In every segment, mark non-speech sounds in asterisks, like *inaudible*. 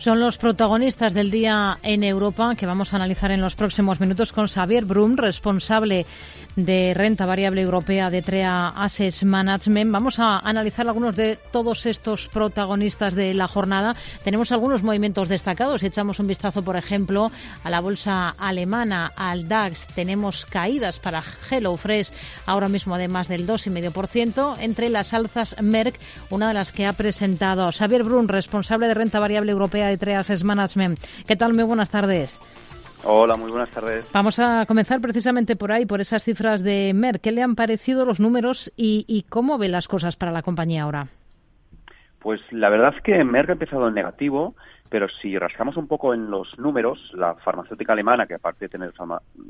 Son los protagonistas del día en Europa que vamos a analizar en los próximos minutos con Xavier Brum, responsable de renta variable europea de TREA Assets Management. Vamos a analizar algunos de todos estos protagonistas de la jornada. Tenemos algunos movimientos destacados. Echamos un vistazo, por ejemplo, a la bolsa alemana, al DAX. Tenemos caídas para HelloFresh, ahora mismo de más del 2,5%. Entre las alzas, Merck, una de las que ha presentado Xavier Brun, responsable de renta variable europea de TREA Assets Management. ¿Qué tal? Muy buenas tardes. Hola, muy buenas tardes. Vamos a comenzar precisamente por ahí, por esas cifras de Merck. ¿Qué le han parecido los números y, cómo ve las cosas para la compañía ahora? Pues la verdad es que Merck ha empezado en negativo, pero si rascamos un poco en los números, la farmacéutica alemana, que aparte de tener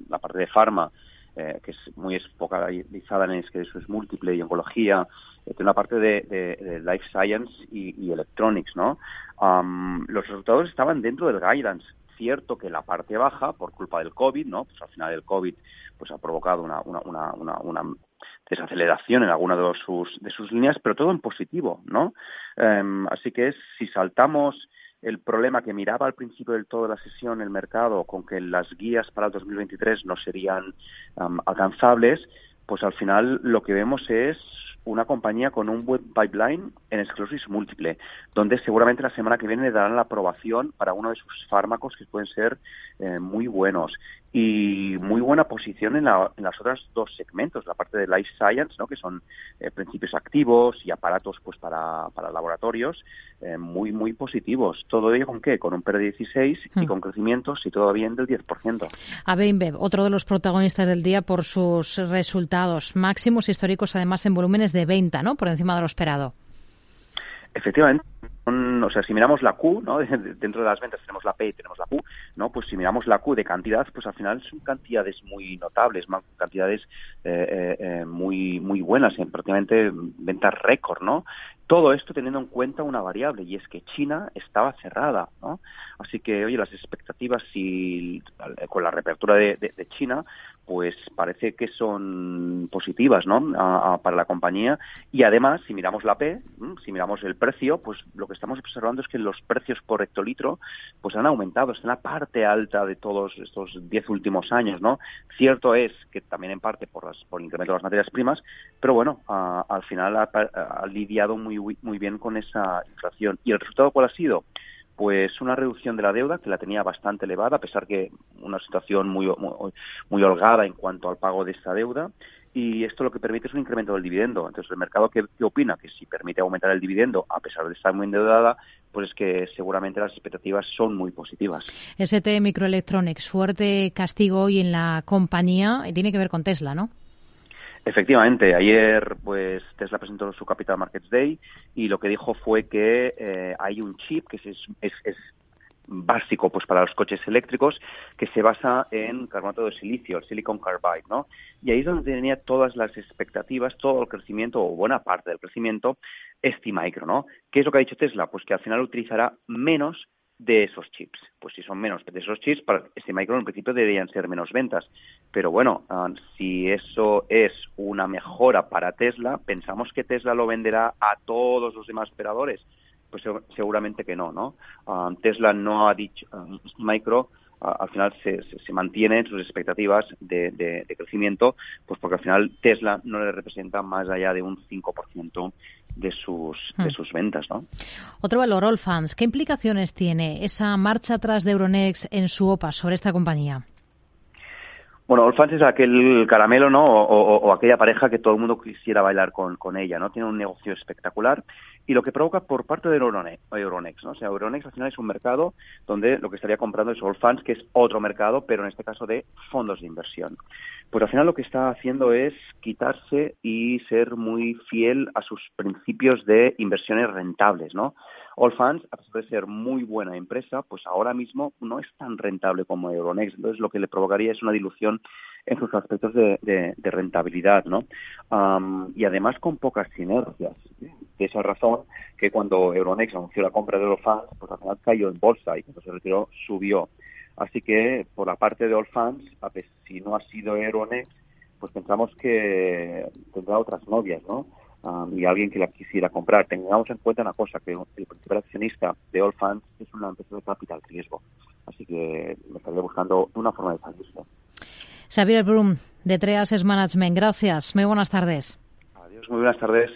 la parte de farma, eh, que es muy espocalizada en es que eso es múltiple y oncología, eh, tiene una parte de, life science y, electronics, ¿no? los resultados estaban dentro del guidance cierto que la parte baja, por culpa del COVID, ¿no? Pues al final el COVID pues ha provocado una, una, una, una, desaceleración en alguna de sus, de sus líneas, pero todo en positivo, ¿no? Em, así que si saltamos el problema que miraba al principio del todo la sesión el mercado con que las guías para el 2023 no serían alcanzables, pues al final lo que vemos es una compañía con un buen pipeline en esclerosis múltiple, donde seguramente la semana que viene darán la aprobación para uno de sus fármacos que pueden ser eh, muy buenos y muy buena posición en, la, en, las otras dos segmentos, la parte de life science, ¿no? que son eh, principios activos y aparatos pues para, para laboratorios, eh, muy muy positivos. ¿Todo ello con qué? Con un PER de 16 y hmm. con crecimientos, y todo bien, del 10%. A otro de los protagonistas del día por sus resultados máximos históricos, además en volúmenes de venta, ¿no? Por encima de lo esperado. Efectivamente, o sea, si miramos la Q, ¿no? *laughs* dentro de las ventas tenemos la P y tenemos la Q, ¿no? Pues si miramos la Q de cantidad, pues al final son cantidades muy notables, cantidades eh, eh, eh, muy muy buenas, en prácticamente ventas récord, ¿no? Todo esto teniendo en cuenta una variable y es que China estaba cerrada, ¿no? Así que, oye, las expectativas si, con la reapertura de China, pues parece que son positivas ¿no? para la compañía y además si miramos la P, si miramos el precio, pues lo que estamos observando es que los precios por hectolitro pues han aumentado, está en la parte alta de todos estos diez últimos años, ¿no? Cierto es que también en parte por, las, por el incremento de las materias primas, pero bueno, al final ha, ha lidiado muy, muy bien con esa inflación. ¿Y el resultado cuál ha sido? Pues una reducción de la deuda que la tenía bastante elevada, a pesar que una situación muy, muy, holgada en cuanto al pago de esta deuda. Y esto lo que permite es un incremento del dividendo. Entonces, ¿el mercado qué, opina? Que si permite aumentar el dividendo, a pesar de estar muy endeudada, pues es que seguramente las expectativas son muy positivas. ST Microelectronics, fuerte castigo hoy en la compañía, tiene que ver con Tesla, ¿no? Efectivamente, ayer pues Tesla presentó su Capital Markets Day y lo que dijo fue que eh, hay un chip que es, es, es, básico pues para los coches eléctricos que se basa en carbonato de silicio, el silicon carbide, ¿no? Y ahí es donde tenía todas las expectativas, todo el crecimiento o buena parte del crecimiento STMicro, ¿no? ¿Qué es lo que ha dicho Tesla? Pues que al final utilizará menos de esos chips. Pues si son menos de esos chips, para este micro en principio deberían ser menos ventas. Pero bueno, ah, si eso es una mejora para Tesla, pensamos que Tesla lo venderá a todos los demás operadores. Pues seguramente que no, ¿no? Ah, Tesla no ha dicho, uh, micro al final se, se, mantienen sus expectativas de, de, crecimiento, pues porque al final Tesla no le representa más allá de un 5% de sus, de hmm. sus ventas. ¿no? Otro valor, Allfans. ¿Qué implicaciones tiene esa marcha atrás de Euronext en su OPA sobre esta compañía? Bueno, Allfans es aquel caramelo, ¿no? O, aquella pareja que todo el mundo quisiera bailar con, con ella, ¿no? Tiene un negocio espectacular y lo que provoca por parte de Euronext, ¿no? O sea, Euronext al final es un mercado donde lo que estaría comprando es Allfans, que es otro mercado, pero en este caso de fondos de inversión. Pues al final lo que está haciendo es quitarse y ser muy fiel a sus principios de inversiones rentables, ¿no? Allfans, a pesar de ser muy buena empresa, pues ahora mismo no es tan rentable como Euronext. Entonces, lo que le provocaría es una dilución en sus aspectos de, rentabilidad, ¿no? y además con pocas sinergias. De esa razón que cuando Euronext anunció la compra de Allfans, pues al final cayó en bolsa y cuando se retiró subió. Así que por la parte de Allfans, a pesar si no ha sido Euronext, pues pensamos que tendrá otras novias, ¿no? um, y alguien que la quisiera comprar. Tengamos en cuenta una cosa, que el principal accionista de All Funds es una empresa de capital riesgo. Así que me estaría buscando una forma de salirse. Xavier Brum, de Treas Management. Gracias. Muy buenas tardes. Adiós, muy buenas tardes.